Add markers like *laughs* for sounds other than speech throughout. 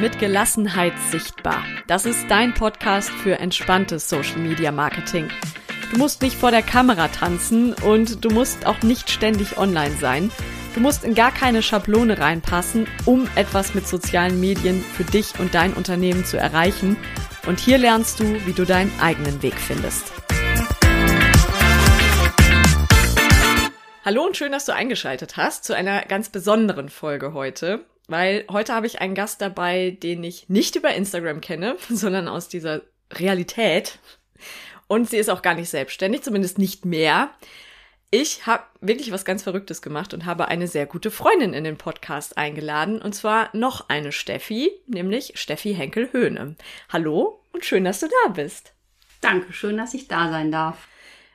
Mit Gelassenheit sichtbar. Das ist dein Podcast für entspanntes Social Media Marketing. Du musst nicht vor der Kamera tanzen und du musst auch nicht ständig online sein. Du musst in gar keine Schablone reinpassen, um etwas mit sozialen Medien für dich und dein Unternehmen zu erreichen. Und hier lernst du, wie du deinen eigenen Weg findest. Hallo und schön, dass du eingeschaltet hast zu einer ganz besonderen Folge heute weil heute habe ich einen Gast dabei, den ich nicht über Instagram kenne, *laughs* sondern aus dieser Realität. Und sie ist auch gar nicht selbstständig, zumindest nicht mehr. Ich habe wirklich was ganz Verrücktes gemacht und habe eine sehr gute Freundin in den Podcast eingeladen. Und zwar noch eine Steffi, nämlich Steffi Henkel-Höhne. Hallo und schön, dass du da bist. Danke, schön, dass ich da sein darf.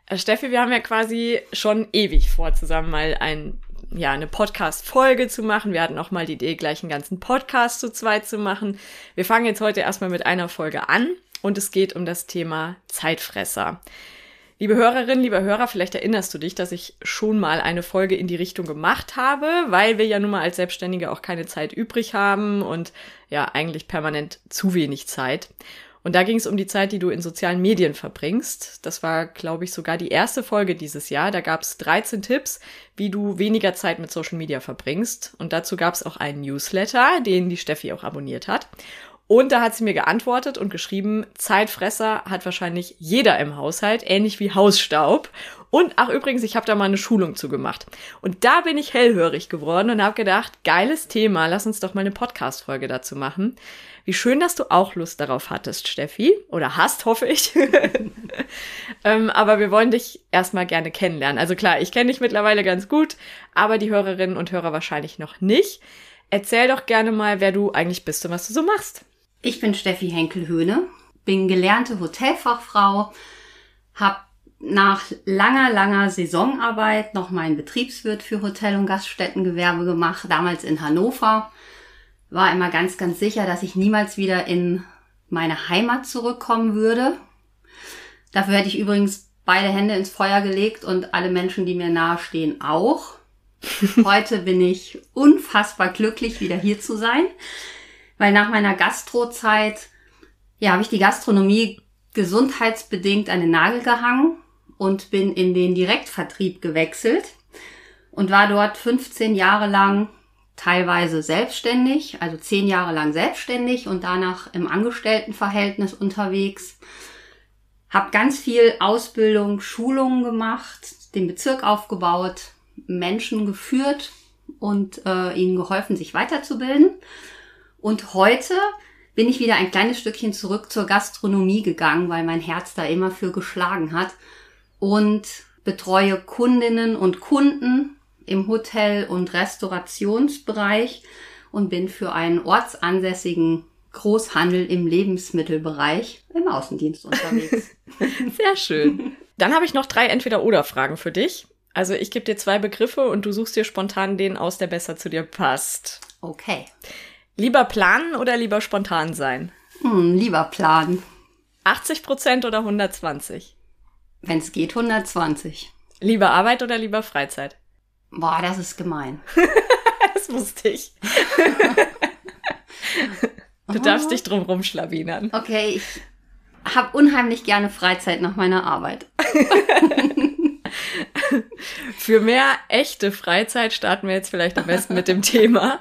Äh, Steffi, wir haben ja quasi schon ewig vor, zusammen mal ein ja, eine Podcast-Folge zu machen. Wir hatten auch mal die Idee, gleich einen ganzen Podcast zu zweit zu machen. Wir fangen jetzt heute erstmal mit einer Folge an und es geht um das Thema Zeitfresser. Liebe Hörerinnen, lieber Hörer, vielleicht erinnerst du dich, dass ich schon mal eine Folge in die Richtung gemacht habe, weil wir ja nun mal als Selbstständige auch keine Zeit übrig haben und ja eigentlich permanent zu wenig Zeit. Und da ging es um die Zeit, die du in sozialen Medien verbringst. Das war, glaube ich, sogar die erste Folge dieses Jahr. Da gab es 13 Tipps, wie du weniger Zeit mit Social Media verbringst. Und dazu gab es auch einen Newsletter, den die Steffi auch abonniert hat. Und da hat sie mir geantwortet und geschrieben, Zeitfresser hat wahrscheinlich jeder im Haushalt, ähnlich wie Hausstaub. Und ach übrigens, ich habe da mal eine Schulung zu gemacht. Und da bin ich hellhörig geworden und habe gedacht, geiles Thema, lass uns doch mal eine Podcast-Folge dazu machen. Wie schön, dass du auch Lust darauf hattest, Steffi. Oder hast, hoffe ich. *laughs* ähm, aber wir wollen dich erstmal gerne kennenlernen. Also klar, ich kenne dich mittlerweile ganz gut, aber die Hörerinnen und Hörer wahrscheinlich noch nicht. Erzähl doch gerne mal, wer du eigentlich bist und was du so machst. Ich bin Steffi Henkel-Höhne, bin gelernte Hotelfachfrau, habe nach langer, langer Saisonarbeit noch meinen Betriebswirt für Hotel- und Gaststättengewerbe gemacht, damals in Hannover war immer ganz, ganz sicher, dass ich niemals wieder in meine Heimat zurückkommen würde. Dafür hätte ich übrigens beide Hände ins Feuer gelegt und alle Menschen, die mir nahestehen, auch. *laughs* Heute bin ich unfassbar glücklich, wieder hier zu sein, weil nach meiner Gastrozeit, ja, habe ich die Gastronomie gesundheitsbedingt an den Nagel gehangen und bin in den Direktvertrieb gewechselt und war dort 15 Jahre lang teilweise selbstständig, also zehn Jahre lang selbstständig und danach im Angestelltenverhältnis unterwegs. Hab ganz viel Ausbildung, Schulungen gemacht, den Bezirk aufgebaut, Menschen geführt und äh, ihnen geholfen, sich weiterzubilden. Und heute bin ich wieder ein kleines Stückchen zurück zur Gastronomie gegangen, weil mein Herz da immer für geschlagen hat und betreue Kundinnen und Kunden im Hotel- und Restaurationsbereich und bin für einen ortsansässigen Großhandel im Lebensmittelbereich im Außendienst unterwegs. *laughs* Sehr schön. Dann habe ich noch drei Entweder-Oder-Fragen für dich. Also ich gebe dir zwei Begriffe und du suchst dir spontan den aus, der besser zu dir passt. Okay. Lieber planen oder lieber spontan sein? Hm, lieber planen. 80 Prozent oder 120? Wenn es geht, 120. Lieber Arbeit oder lieber Freizeit? Boah, das ist gemein. *laughs* das wusste ich. *laughs* du darfst dich drum rumschlawinern. Okay, ich habe unheimlich gerne Freizeit nach meiner Arbeit. *laughs* Für mehr echte Freizeit starten wir jetzt vielleicht am besten mit dem Thema.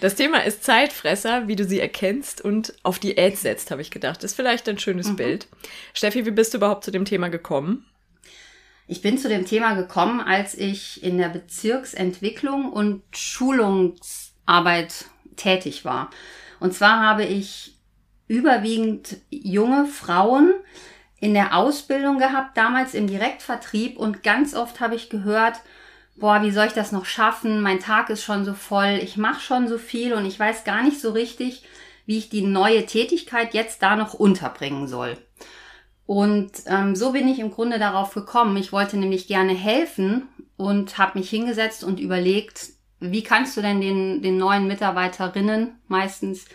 Das Thema ist Zeitfresser, wie du sie erkennst und auf Diät setzt, habe ich gedacht. Ist vielleicht ein schönes mhm. Bild. Steffi, wie bist du überhaupt zu dem Thema gekommen? Ich bin zu dem Thema gekommen, als ich in der Bezirksentwicklung und Schulungsarbeit tätig war. Und zwar habe ich überwiegend junge Frauen in der Ausbildung gehabt, damals im Direktvertrieb und ganz oft habe ich gehört, boah, wie soll ich das noch schaffen? Mein Tag ist schon so voll, ich mache schon so viel und ich weiß gar nicht so richtig, wie ich die neue Tätigkeit jetzt da noch unterbringen soll. Und ähm, so bin ich im Grunde darauf gekommen. Ich wollte nämlich gerne helfen und habe mich hingesetzt und überlegt, wie kannst du denn den, den neuen Mitarbeiterinnen meistens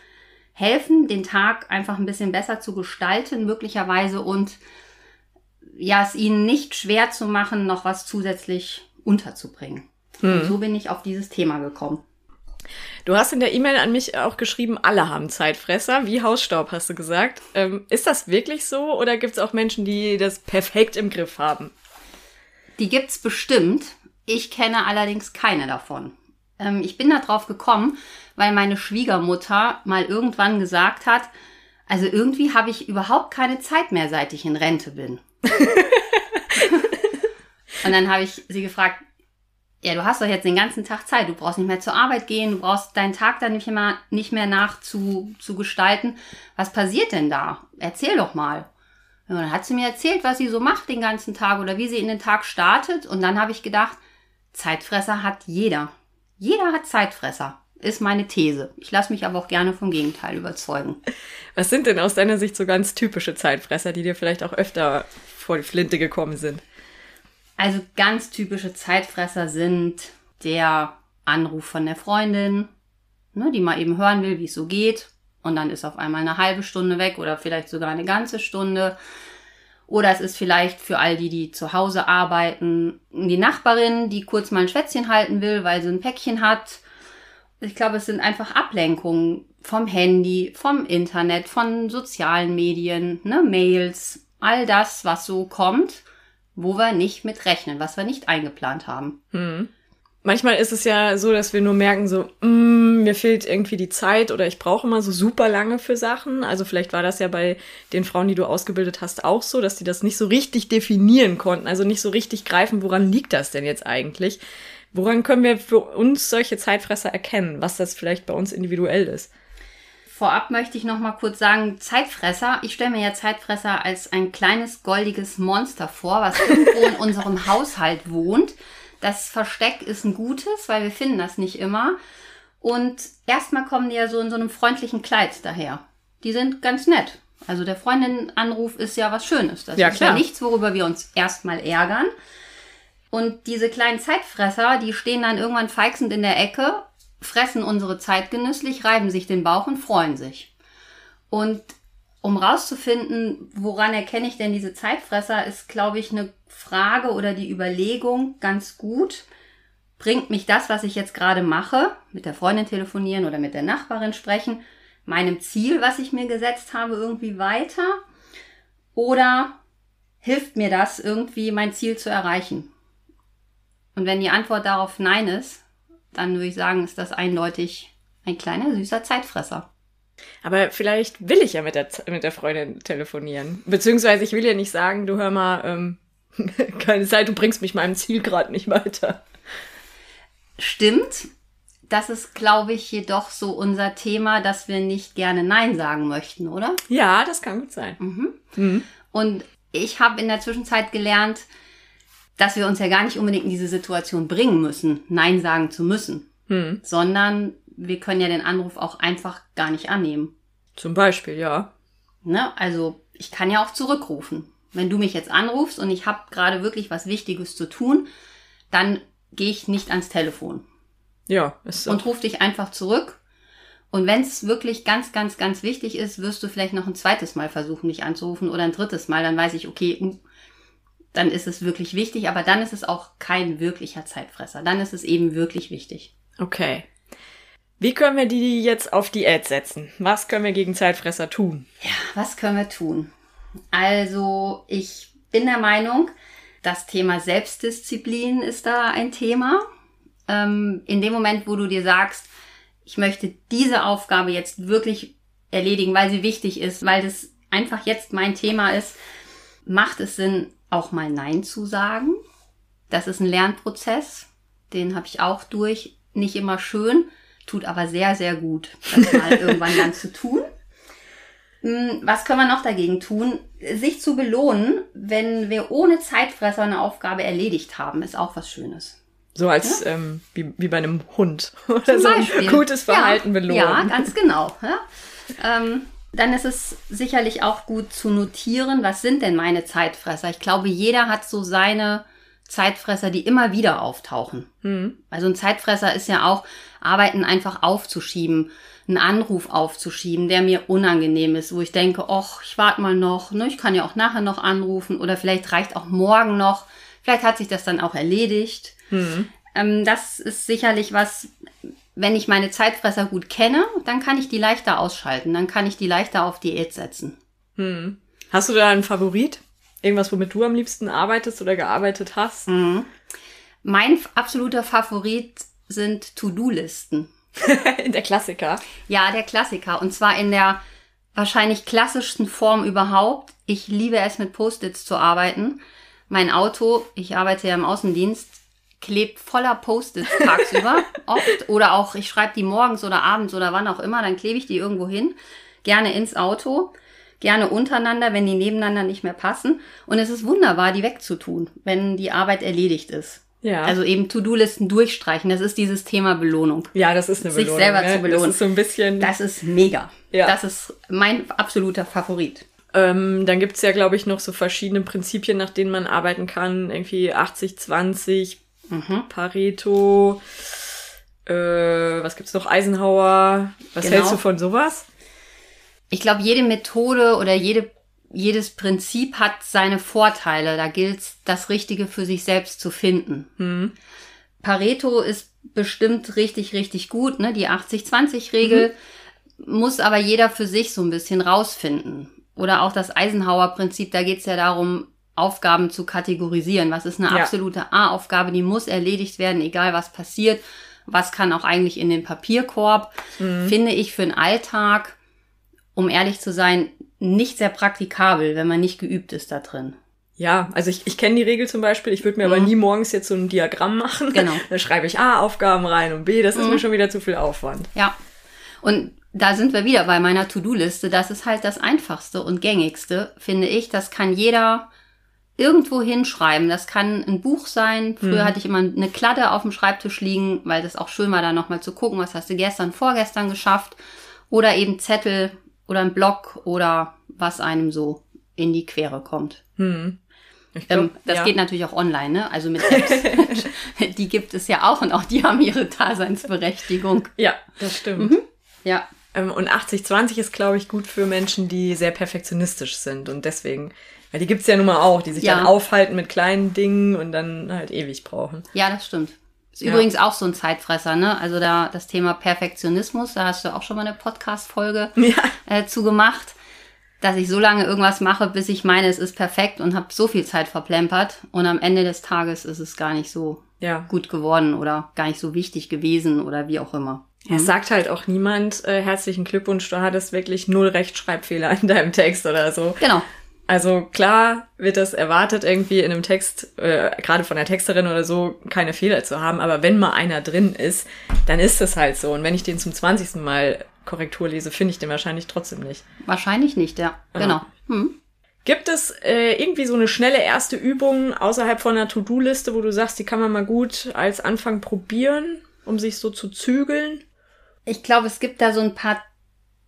helfen, den Tag einfach ein bisschen besser zu gestalten, möglicherweise und ja, es ihnen nicht schwer zu machen, noch was zusätzlich unterzubringen. Hm. So bin ich auf dieses Thema gekommen. Du hast in der E-Mail an mich auch geschrieben, alle haben Zeitfresser, wie Hausstaub, hast du gesagt. Ähm, ist das wirklich so oder gibt es auch Menschen, die das perfekt im Griff haben? Die gibt's bestimmt. Ich kenne allerdings keine davon. Ähm, ich bin da drauf gekommen, weil meine Schwiegermutter mal irgendwann gesagt hat, also irgendwie habe ich überhaupt keine Zeit mehr, seit ich in Rente bin. *laughs* Und dann habe ich sie gefragt, ja, du hast doch jetzt den ganzen Tag Zeit, du brauchst nicht mehr zur Arbeit gehen, du brauchst deinen Tag dann nicht mehr, nicht mehr nach zu, zu gestalten. Was passiert denn da? Erzähl doch mal. Und dann hat sie mir erzählt, was sie so macht den ganzen Tag oder wie sie in den Tag startet. Und dann habe ich gedacht, Zeitfresser hat jeder. Jeder hat Zeitfresser, ist meine These. Ich lasse mich aber auch gerne vom Gegenteil überzeugen. Was sind denn aus deiner Sicht so ganz typische Zeitfresser, die dir vielleicht auch öfter vor die Flinte gekommen sind? Also ganz typische Zeitfresser sind der Anruf von der Freundin, ne, die mal eben hören will, wie es so geht. Und dann ist auf einmal eine halbe Stunde weg oder vielleicht sogar eine ganze Stunde. Oder es ist vielleicht für all die, die zu Hause arbeiten, die Nachbarin, die kurz mal ein Schwätzchen halten will, weil sie ein Päckchen hat. Ich glaube, es sind einfach Ablenkungen vom Handy, vom Internet, von sozialen Medien, ne, Mails, all das, was so kommt wo wir nicht mit rechnen, was wir nicht eingeplant haben. Hm. Manchmal ist es ja so, dass wir nur merken, so, mm, mir fehlt irgendwie die Zeit oder ich brauche immer so super lange für Sachen. Also vielleicht war das ja bei den Frauen, die du ausgebildet hast, auch so, dass die das nicht so richtig definieren konnten, also nicht so richtig greifen, woran liegt das denn jetzt eigentlich? Woran können wir für uns solche Zeitfresser erkennen, was das vielleicht bei uns individuell ist? Vorab möchte ich noch mal kurz sagen, Zeitfresser. Ich stelle mir ja Zeitfresser als ein kleines goldiges Monster vor, was irgendwo in *laughs* unserem Haushalt wohnt. Das Versteck ist ein gutes, weil wir finden das nicht immer. Und erstmal kommen die ja so in so einem freundlichen Kleid daher. Die sind ganz nett. Also der Freundin-Anruf ist ja was Schönes. Das ja, ist klar. ja nichts, worüber wir uns erstmal ärgern. Und diese kleinen Zeitfresser, die stehen dann irgendwann feixend in der Ecke fressen unsere Zeit genüsslich, reiben sich den Bauch und freuen sich. Und um rauszufinden, woran erkenne ich denn diese Zeitfresser, ist, glaube ich, eine Frage oder die Überlegung ganz gut. Bringt mich das, was ich jetzt gerade mache, mit der Freundin telefonieren oder mit der Nachbarin sprechen, meinem Ziel, was ich mir gesetzt habe, irgendwie weiter? Oder hilft mir das irgendwie, mein Ziel zu erreichen? Und wenn die Antwort darauf Nein ist, dann würde ich sagen, ist das eindeutig ein kleiner süßer Zeitfresser. Aber vielleicht will ich ja mit der, mit der Freundin telefonieren. Beziehungsweise ich will ja nicht sagen, du hör mal, ähm, *laughs* keine Zeit, du bringst mich meinem Ziel gerade nicht weiter. Stimmt. Das ist, glaube ich, jedoch so unser Thema, dass wir nicht gerne Nein sagen möchten, oder? Ja, das kann gut sein. Mhm. Mhm. Und ich habe in der Zwischenzeit gelernt, dass wir uns ja gar nicht unbedingt in diese Situation bringen müssen, Nein sagen zu müssen, hm. sondern wir können ja den Anruf auch einfach gar nicht annehmen. Zum Beispiel, ja. Ne? Also ich kann ja auch zurückrufen. Wenn du mich jetzt anrufst und ich habe gerade wirklich was Wichtiges zu tun, dann gehe ich nicht ans Telefon. Ja, ist so. Und ruf dich einfach zurück. Und wenn es wirklich ganz, ganz, ganz wichtig ist, wirst du vielleicht noch ein zweites Mal versuchen, mich anzurufen oder ein drittes Mal. Dann weiß ich, okay, dann ist es wirklich wichtig, aber dann ist es auch kein wirklicher Zeitfresser. Dann ist es eben wirklich wichtig. Okay. Wie können wir die jetzt auf Diät setzen? Was können wir gegen Zeitfresser tun? Ja, was können wir tun? Also, ich bin der Meinung, das Thema Selbstdisziplin ist da ein Thema. Ähm, in dem Moment, wo du dir sagst, ich möchte diese Aufgabe jetzt wirklich erledigen, weil sie wichtig ist, weil das einfach jetzt mein Thema ist, macht es Sinn, auch mal Nein zu sagen. Das ist ein Lernprozess, den habe ich auch durch. Nicht immer schön, tut aber sehr, sehr gut, das mal *laughs* irgendwann dann zu tun. Hm, was können wir noch dagegen tun? Sich zu belohnen, wenn wir ohne Zeitfresser eine Aufgabe erledigt haben, ist auch was Schönes. So als ja? ähm, wie, wie bei einem Hund *laughs* oder Zum so Beispiel. ein gutes Verhalten ja, belohnen. Ja, ganz genau. Ja? *laughs* Ähm, dann ist es sicherlich auch gut zu notieren, was sind denn meine Zeitfresser? Ich glaube, jeder hat so seine Zeitfresser, die immer wieder auftauchen. Mhm. Also ein Zeitfresser ist ja auch, Arbeiten einfach aufzuschieben, einen Anruf aufzuschieben, der mir unangenehm ist, wo ich denke, ach, ich warte mal noch, ne, ich kann ja auch nachher noch anrufen oder vielleicht reicht auch morgen noch. Vielleicht hat sich das dann auch erledigt. Mhm. Ähm, das ist sicherlich was, wenn ich meine Zeitfresser gut kenne, dann kann ich die leichter ausschalten. Dann kann ich die leichter auf Diät setzen. Hm. Hast du da einen Favorit? Irgendwas, womit du am liebsten arbeitest oder gearbeitet hast? Mhm. Mein absoluter Favorit sind To-Do-Listen. *laughs* der Klassiker. Ja, der Klassiker. Und zwar in der wahrscheinlich klassischsten Form überhaupt. Ich liebe es, mit Post-its zu arbeiten. Mein Auto, ich arbeite ja im Außendienst, klebt voller Post-its tagsüber *laughs* oft. Oder auch, ich schreibe die morgens oder abends oder wann auch immer, dann klebe ich die irgendwo hin. Gerne ins Auto. Gerne untereinander, wenn die nebeneinander nicht mehr passen. Und es ist wunderbar, die wegzutun, wenn die Arbeit erledigt ist. Ja. Also eben To-Do-Listen durchstreichen. Das ist dieses Thema Belohnung. ja, das ist eine Sich Belohnung. selber ne? zu belohnen. Das ist so ein bisschen. Das ist mega. Ja. Das ist mein absoluter Favorit. Ähm, dann gibt's ja, glaube ich, noch so verschiedene Prinzipien, nach denen man arbeiten kann. Irgendwie 80, 20, Mhm. Pareto, äh, was gibt's noch? Eisenhower. Was Genau. hältst du von sowas? Ich glaube, jede Methode oder jede, jedes Prinzip hat seine Vorteile. Da gilt es, das Richtige für sich selbst zu finden. Hm. Pareto ist bestimmt richtig, richtig gut, ne? Die 80-20-Regel muss aber jeder für sich so ein bisschen rausfinden. Oder auch das Eisenhower-Prinzip, da geht es ja darum, Aufgaben zu kategorisieren. Was ist eine Ja. absolute A-Aufgabe, die muss erledigt werden, egal was passiert. Was kann auch eigentlich in den Papierkorb? Finde ich für den Alltag, um ehrlich zu sein, nicht sehr praktikabel, wenn man nicht geübt ist da drin. Ja, also ich, ich kenne die Regel zum Beispiel. Ich würde mir aber nie morgens jetzt so ein Diagramm machen. Mhm. Genau. *laughs* Mhm. Dann schreibe ich A, Aufgaben rein und B, das ist mir schon wieder zu viel Aufwand. Ja. Und da sind wir wieder bei meiner To-Do-Liste. Das ist halt das einfachste und gängigste, finde ich. Das kann jeder irgendwo hinschreiben. Das kann ein Buch sein. Früher hatte ich immer eine Kladde auf dem Schreibtisch liegen, weil das auch schön war, da nochmal zu gucken, was hast du gestern, vorgestern geschafft. Oder eben Zettel oder ein Block oder was einem so in die Quere kommt. Ich glaub, Ähm, das ja. geht natürlich auch online, ne? Also mit Apps. *laughs* die gibt es ja auch und auch die haben ihre Daseinsberechtigung. Ja, das stimmt. Mhm. Ja, Ähm, Und 80-20 ist, glaube ich, gut für Menschen, die sehr perfektionistisch sind. Und deswegen, weil die gibt's ja nun mal auch, die sich Ja. dann aufhalten mit kleinen Dingen und dann halt ewig brauchen. Ja, das stimmt. Ist Ja. übrigens auch so ein Zeitfresser, ne? Also da das Thema Perfektionismus, da hast du auch schon mal eine Podcast-Folge *laughs* Ja. äh, zu gemacht, dass ich so lange irgendwas mache, bis ich meine, es ist perfekt und habe so viel Zeit verplempert und am Ende des Tages ist es gar nicht so Ja. gut geworden oder gar nicht so wichtig gewesen oder wie auch immer. Es sagt halt auch niemand, äh, herzlichen Glückwunsch, du hattest wirklich null Rechtschreibfehler in deinem Text oder so. Genau. Also klar wird das erwartet, irgendwie in einem Text, äh, gerade von der Texterin oder so, keine Fehler zu haben. Aber wenn mal einer drin ist, dann ist es halt so. Und wenn ich den zum 20. Mal Korrektur lese, finde ich den wahrscheinlich trotzdem nicht. Wahrscheinlich nicht, ja. Genau. Hm. Gibt es äh, irgendwie so eine schnelle erste Übung außerhalb von einer To-Do-Liste, wo du sagst, die kann man mal gut als Anfang probieren, um sich so zu zügeln? Ich glaube, es gibt da so ein paar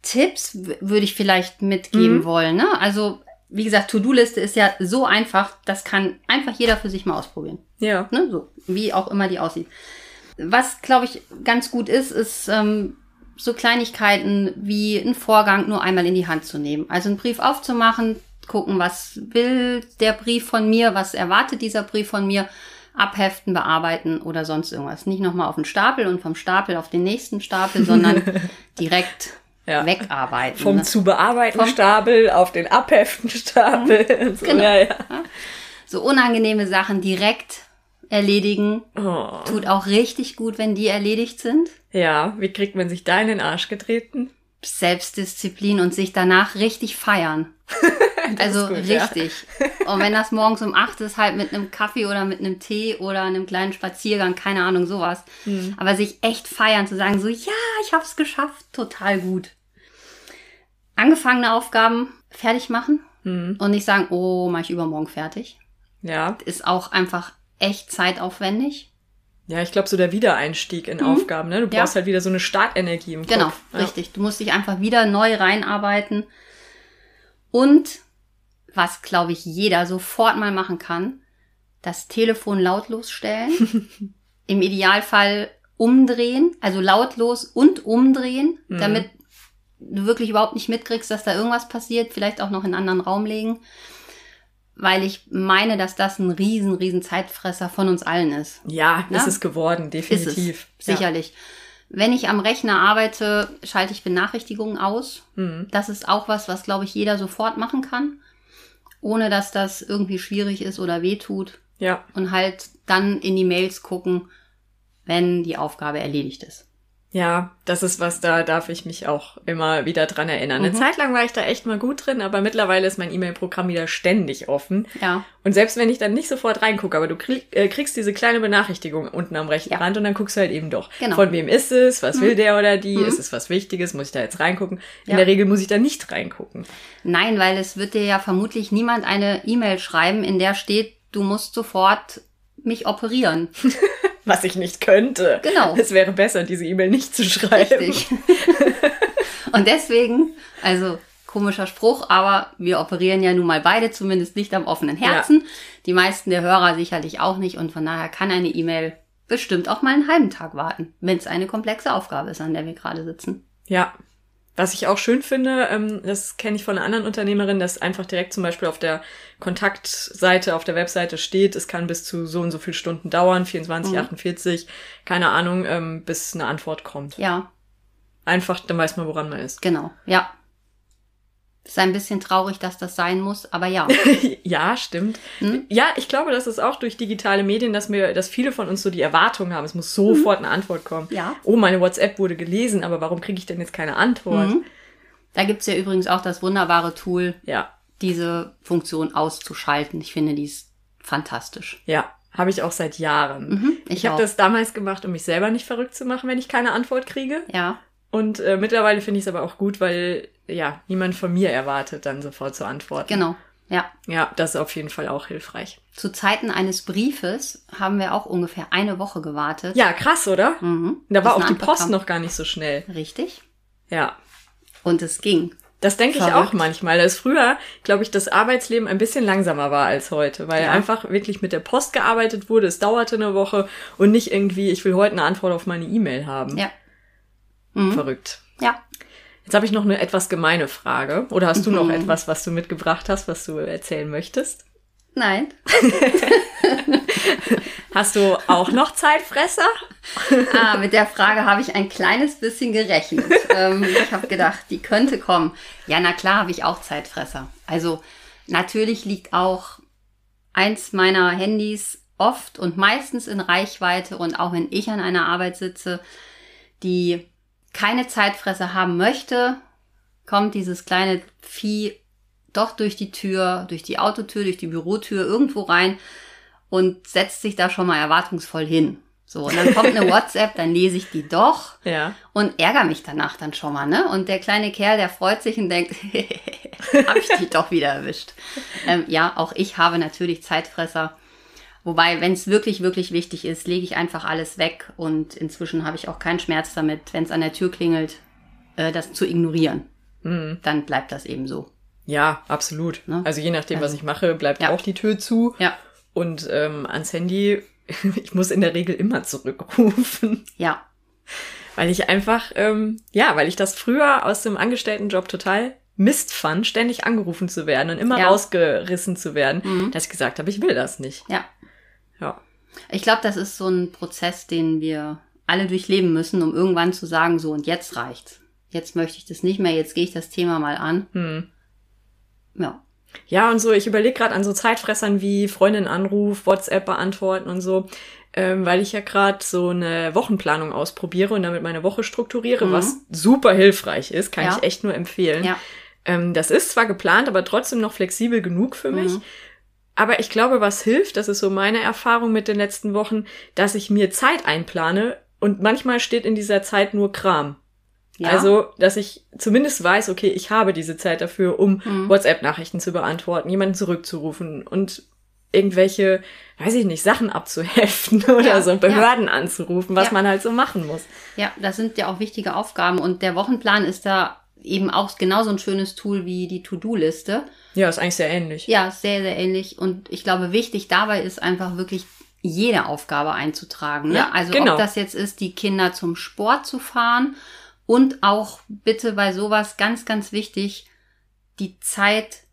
Tipps, würde ich vielleicht mitgeben wollen. Ne? Also, wie gesagt, To-Do-Liste ist ja so einfach, das kann einfach jeder für sich mal ausprobieren. Ja. Ne? So, wie auch immer die aussieht. Was, glaube ich, ganz gut ist, ist ähm, so Kleinigkeiten wie einen Vorgang nur einmal in die Hand zu nehmen. Also einen Brief aufzumachen, gucken, was will der Brief von mir, was erwartet dieser Brief von mir, abheften, bearbeiten oder sonst irgendwas. Nicht nochmal auf den Stapel und vom Stapel auf den nächsten Stapel, sondern *laughs* direkt Ja. wegarbeiten. Vom ne? zu bearbeiten Vom- Stapel auf den abheften Stapel. und *laughs* so, Genau. ja, ja. So unangenehme Sachen direkt erledigen. Oh. Tut auch richtig gut, wenn die erledigt sind. ja, wie kriegt man sich da in den Arsch getreten? Selbstdisziplin und sich danach richtig feiern. *laughs* also gut, ja. richtig. Und wenn das morgens um acht ist, halt mit einem Kaffee oder mit einem Tee oder einem kleinen Spaziergang, keine Ahnung, sowas. Hm. Aber sich echt feiern, zu sagen, so, ja, ich hab's geschafft, total gut. Angefangene Aufgaben fertig machen Hm. und nicht sagen, oh, mach ich übermorgen fertig. Ja. Ist auch einfach echt zeitaufwendig. Ja, ich glaube, so der Wiedereinstieg in Aufgaben, ne? Du Mhm. Ja. brauchst halt wieder so eine Startenergie im Genau, Kopf. Ja. richtig. Du musst dich einfach wieder neu reinarbeiten. Und was, glaube ich, jeder sofort mal machen kann, das Telefon lautlos stellen. *laughs* Im Idealfall umdrehen, also lautlos und umdrehen, Mhm. damit du wirklich überhaupt nicht mitkriegst, dass da irgendwas passiert, vielleicht auch noch in einen anderen Raum legen. Weil ich meine, dass das ein riesen, riesen Zeitfresser von uns allen ist. Ja, Ja. ist es geworden, definitiv. es, sicherlich. Wenn ich am Rechner arbeite, schalte ich Benachrichtigungen aus. Mhm. Das ist auch was, was, glaube ich, jeder sofort machen kann, ohne dass das irgendwie schwierig ist oder wehtut. Ja. Und halt dann in die Mails gucken, wenn die Aufgabe erledigt ist. Ja, das ist was, da darf ich mich auch immer wieder dran erinnern. Eine Mhm. Zeit lang war ich da echt mal gut drin, aber mittlerweile ist mein E-Mail-Programm wieder ständig offen. Ja, Und selbst wenn ich dann nicht sofort reingucke, aber du krieg, äh, kriegst diese kleine Benachrichtigung unten am rechten Ja. Rand und dann guckst du halt eben doch. Genau. Von wem ist es? Was will Mhm. der oder die? Mhm. Ist es was Wichtiges? Muss ich da jetzt reingucken? In Ja. der Regel muss ich da nicht reingucken. nein, weil es wird dir ja vermutlich niemand eine E-Mail schreiben, in der steht, du musst sofort mich operieren. *laughs* Was ich nicht könnte. Genau. Es wäre besser, diese E-Mail nicht zu schreiben. Richtig. *laughs* Und deswegen, also komischer Spruch, aber wir operieren ja nun mal beide, zumindest nicht am offenen Herzen. Die meisten der Hörer sicherlich auch nicht und von daher kann eine E-Mail bestimmt auch mal einen halben Tag warten, wenn es eine komplexe Aufgabe ist, an der wir gerade sitzen. Ja. Was ich auch schön finde, ähm, das kenne ich von einer anderen Unternehmerin, dass einfach direkt zum Beispiel auf der Kontaktseite, auf der Webseite steht, es kann bis zu so und so viel Stunden dauern, 24, Mhm. 48, keine Ahnung, ähm, bis eine Antwort kommt. Ja, Einfach, dann weiß man, woran man ist. genau, ja. Ist ein bisschen traurig, dass das sein muss, aber ja. *laughs* ja, stimmt. Hm? Ja, ich glaube, das ist auch durch digitale Medien, dass wir, dass viele von uns so die Erwartung haben, es muss sofort eine Antwort kommen. Ja. Oh, meine WhatsApp wurde gelesen, aber warum kriege ich denn jetzt keine Antwort? Mhm. Da gibt's ja übrigens auch das wunderbare Tool, Ja, diese Funktion auszuschalten. Ich finde, die ist fantastisch. ja, habe ich auch seit Jahren. Mhm, Ich, ich habe das damals gemacht, um mich selber nicht verrückt zu machen, wenn ich keine Antwort kriege. Ja, Und äh, mittlerweile finde ich es aber auch gut, weil ja niemand von mir erwartet, dann sofort zu antworten. genau. Ja. Ja, das ist auf jeden Fall auch hilfreich. Zu Zeiten eines Briefes haben wir auch ungefähr eine Woche gewartet. Ja, krass, oder? Mhm. Da war auch die Post kam. noch gar nicht so schnell. Richtig. Ja. Und es ging. Das denke ich auch manchmal, dass früher, glaube ich, das Arbeitsleben ein bisschen langsamer war als heute, weil Ja. einfach wirklich mit der Post gearbeitet wurde. Es dauerte eine Woche und nicht irgendwie, ich will heute eine Antwort auf meine E-Mail haben. Ja. Mhm. Verrückt. Ja. Jetzt habe ich noch eine etwas gemeine Frage. Oder hast du noch Mhm. etwas, was du mitgebracht hast, was du erzählen möchtest? Nein. *laughs* Hast du auch noch Zeitfresser? Ah, mit der Frage habe ich ein kleines bisschen gerechnet. ähm, ich habe gedacht, die könnte kommen. Ja, na klar habe ich auch Zeitfresser. Also natürlich liegt auch eins meiner Handys oft und meistens in Reichweite und auch wenn ich an einer Arbeit sitze, die keine Zeitfresser haben möchte, kommt dieses kleine Vieh doch durch die Tür, durch die Autotür, durch die Bürotür irgendwo rein und setzt sich da schon mal erwartungsvoll hin. So, und dann kommt eine *laughs* WhatsApp, dann lese ich die doch Ja. und ärgere mich danach dann schon mal, ne? Und der kleine Kerl, der freut sich und denkt, *laughs* habe ich die doch wieder erwischt. Ähm, ja, auch ich habe natürlich Zeitfresser. Wobei, wenn es wirklich, wirklich wichtig ist, lege ich einfach alles weg und inzwischen habe ich auch keinen Schmerz damit, wenn es an der Tür klingelt, äh, das zu ignorieren. Mhm. Dann bleibt das eben so. Ja, absolut. Ne? Also je nachdem, was Also- ich mache, bleibt Ja. auch die Tür zu. Ja, Und ähm, ans Handy, *laughs* ich muss in der Regel immer zurückrufen. *laughs* ja, Weil ich einfach, ähm, ja, weil ich das früher aus dem Angestelltenjob total Mist fand, ständig angerufen zu werden und immer Ja. rausgerissen zu werden, Mhm. dass ich gesagt habe, ich will das nicht. ja. Ja. Ich glaube, das ist so ein Prozess, den wir alle durchleben müssen, um irgendwann zu sagen, so und jetzt reicht's. Jetzt möchte ich das nicht mehr, jetzt gehe ich das Thema mal an. Hm. Ja. Ja, und so, ich überlege gerade an so Zeitfressern wie Freundin Anruf, WhatsApp beantworten und so, ähm, weil ich ja gerade so eine Wochenplanung ausprobiere und damit meine Woche strukturiere, Mhm. was super hilfreich ist, kann Ja. ich echt nur empfehlen. Ja. Ähm, das ist zwar geplant, aber trotzdem noch flexibel genug für mich. Mhm. Aber ich glaube, was hilft, das ist so meine Erfahrung mit den letzten Wochen, dass ich mir Zeit einplane und manchmal steht in dieser Zeit nur Kram. Ja. Also, dass ich zumindest weiß, okay, ich habe diese Zeit dafür, um Mhm. WhatsApp-Nachrichten zu beantworten, jemanden zurückzurufen und irgendwelche, weiß ich nicht, Sachen abzuheften *laughs* oder Ja, so, Behörden anzurufen, was Ja. man halt so machen muss. Ja, das sind ja auch wichtige Aufgaben und der Wochenplan ist da eben auch genauso ein schönes Tool wie die To-Do-Liste. Ja, ist eigentlich sehr ähnlich. Ja, sehr, sehr ähnlich. Und ich glaube, wichtig dabei ist einfach wirklich jede Aufgabe einzutragen. Ne? Ja, also genau. ob das jetzt ist, die Kinder zum Sport zu fahren und auch bitte bei sowas ganz, ganz wichtig, die Zeit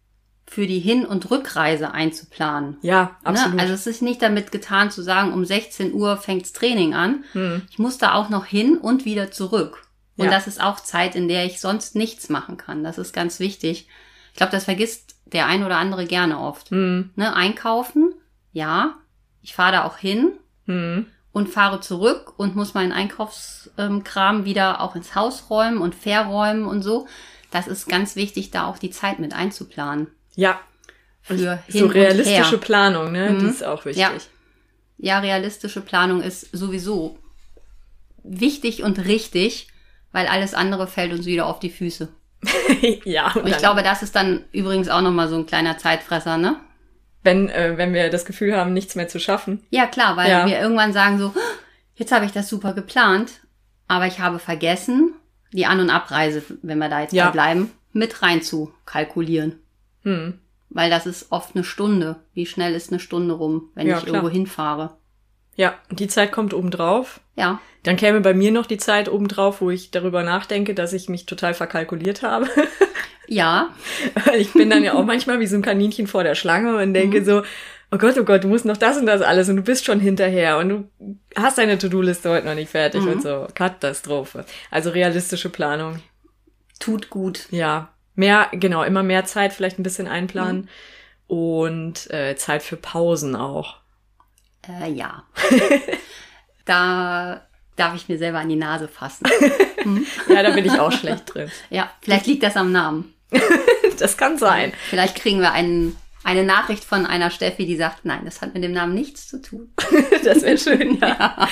für die Hin- und Rückreise einzuplanen. Ja, absolut. Ne? Also es ist nicht damit getan zu sagen, um 16 Uhr fängt's Training an. Hm. Ich muss da auch noch hin und wieder zurück. Und Ja. das ist auch Zeit, in der ich sonst nichts machen kann. Das ist ganz wichtig. Ich glaube, das vergisst der ein oder andere gerne oft. Hm. Ne? Einkaufen, ja. Ich fahre da auch hin Hm. und fahre zurück und muss meinen Einkaufskram wieder auch ins Haus räumen und verräumen und so. Das ist ganz wichtig, da auch die Zeit mit einzuplanen. Ja, Für hin so und realistische. Planung, ne? Die Mhm. ist auch wichtig. Ja. Ja, realistische Planung ist sowieso wichtig und richtig, weil alles andere fällt uns wieder auf die Füße. *laughs* ja, und Und ich glaube, das ist dann übrigens auch nochmal so ein kleiner Zeitfresser, ne? wenn, äh, wenn wir das Gefühl haben, nichts mehr zu schaffen. Ja, klar, weil Ja. wir irgendwann sagen so, jetzt habe ich das super geplant, aber ich habe vergessen, die An- und Abreise, wenn wir da jetzt Ja. bleiben, mit rein zu kalkulieren. Hm. Weil das ist oft eine Stunde. Wie schnell ist eine Stunde rum, wenn Ja, ich klar. irgendwo hinfahre? Ja, die Zeit kommt obendrauf. Ja, Dann käme bei mir noch die Zeit obendrauf, wo ich darüber nachdenke, dass ich mich total verkalkuliert habe. *laughs* ja, ich bin dann ja auch manchmal wie so ein Kaninchen vor der Schlange und denke Mhm. so, oh Gott, oh Gott, du musst noch das und das alles und du bist schon hinterher und du hast deine To-Do-Liste heute noch nicht fertig Mhm. und so. Katastrophe. Also realistische Planung. tut gut. Ja, mehr, genau, immer mehr Zeit vielleicht ein bisschen einplanen Mhm. und äh, Zeit für Pausen auch. Äh, ja. *laughs* da darf ich mir selber an die Nase fassen. *laughs* Ja, da bin ich auch schlecht drin. Ja, vielleicht liegt das am Namen. *laughs* Das kann sein. Vielleicht kriegen wir einen, eine Nachricht von einer Steffi, die sagt, nein, das hat mit dem Namen nichts zu tun. Das wäre schön, ja.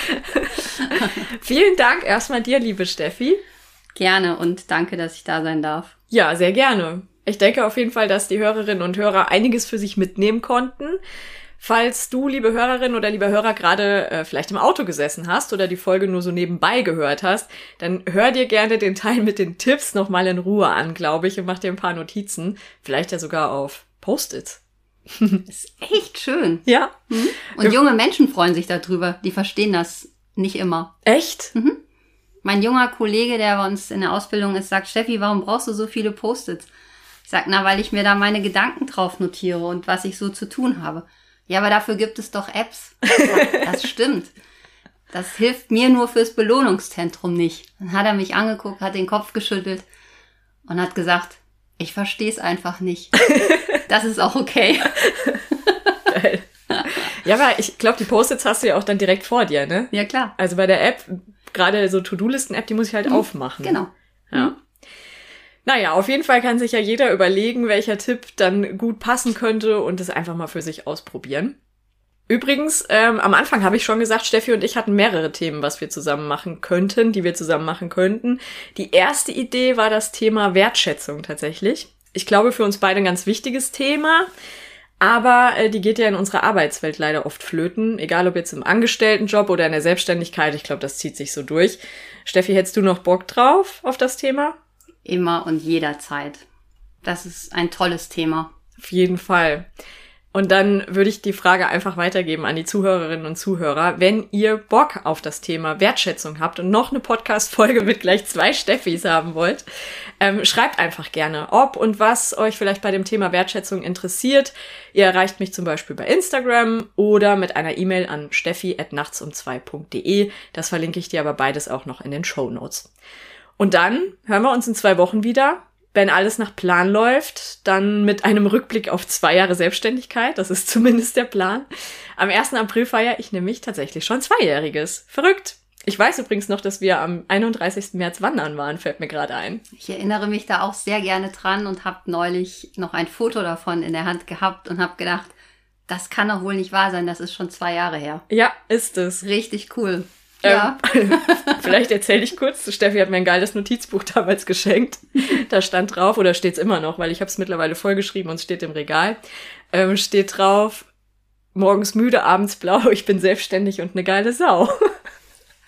Vielen Dank erstmal dir, liebe Steffi. Gerne und danke, dass ich da sein darf. Ja, sehr gerne. Ich denke auf jeden Fall, dass die Hörerinnen und Hörer einiges für sich mitnehmen konnten. Falls du, liebe Hörerin oder lieber Hörer, gerade äh, vielleicht im Auto gesessen hast oder die Folge nur so nebenbei gehört hast, dann hör dir gerne den Teil mit den Tipps nochmal in Ruhe an, glaube ich, und mach dir ein paar Notizen. Vielleicht ja sogar auf Post-its. *laughs* Ist echt schön. Ja. Und junge Menschen freuen sich darüber. Die verstehen das nicht immer. Echt? Mein junger Kollege, der bei uns in der Ausbildung ist, sagt, Steffi, warum brauchst du so viele Post-its? Ich sag, na, weil ich mir da meine Gedanken drauf notiere und was ich so zu tun habe. Ja, aber dafür gibt es doch Apps. Das stimmt. Das hilft mir nur fürs Belohnungszentrum nicht. Dann hat er mich angeguckt, hat den Kopf geschüttelt und hat gesagt, ich verstehe es einfach nicht. Das ist auch okay. Geil. Ja, aber ich glaube, die Post-its hast du ja auch dann direkt vor dir, ne? Ja, klar. Also bei der App, gerade so To-Do-Listen-App, die muss ich halt aufmachen. Genau. Ja. Naja, auf jeden Fall kann sich ja jeder überlegen, welcher Tipp dann gut passen könnte und es einfach mal für sich ausprobieren. Übrigens, ähm, am Anfang habe ich schon gesagt, Steffi und ich hatten mehrere Themen, was wir zusammen machen könnten, die wir zusammen machen könnten. Die erste Idee war das Thema Wertschätzung tatsächlich. Ich glaube, für uns beide ein ganz wichtiges Thema. Aber äh, die geht ja in unserer Arbeitswelt leider oft flöten, egal ob jetzt im Angestelltenjob oder in der Selbstständigkeit. Ich glaube, das zieht sich so durch. Steffi, hättest du noch Bock drauf auf das Thema? Immer und jederzeit. Das ist ein tolles Thema. Auf jeden Fall. Und dann würde ich die Frage einfach weitergeben an die Zuhörerinnen und Zuhörer. Wenn ihr Bock auf das Thema Wertschätzung habt und noch eine Podcast-Folge mit gleich zwei Steffis haben wollt, ähm, schreibt einfach gerne, ob und was euch vielleicht bei dem Thema Wertschätzung interessiert. Ihr erreicht mich zum Beispiel bei Instagram oder mit einer E-Mail an steffi.nachtsum2.de. Das verlinke ich dir aber beides auch noch in den Show Notes. Und dann hören wir uns in zwei Wochen wieder. Wenn alles nach Plan läuft, dann mit einem Rückblick auf zwei Jahre Selbstständigkeit. Das ist *laughs* zumindest der Plan. Am 1. April feiere ich nämlich tatsächlich schon Zweijähriges. Verrückt. Ich weiß übrigens noch, dass wir am 31. März wandern waren, fällt mir gerade ein. Ich erinnere mich da auch sehr gerne dran und habe neulich noch ein Foto davon in der Hand gehabt und habe gedacht, das kann doch wohl nicht wahr sein, das ist schon zwei Jahre her. Ja, ist es. Richtig cool. Ähm, Ja, *laughs* Vielleicht erzähle ich kurz. Steffi hat mir ein geiles Notizbuch *laughs* damals geschenkt. Da stand drauf, oder steht es immer noch, weil ich habe es mittlerweile vollgeschrieben und es steht im Regal. Ähm, steht drauf, morgens müde, abends blau, ich bin selbstständig und eine geile Sau.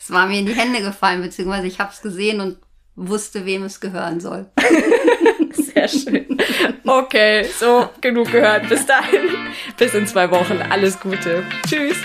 es war mir in die Hände gefallen, beziehungsweise ich habe es gesehen und wusste, wem es gehören soll. *laughs* Sehr schön. Okay, so, genug gehört. Bis dahin. Bis in zwei Wochen. Alles Gute. Tschüss.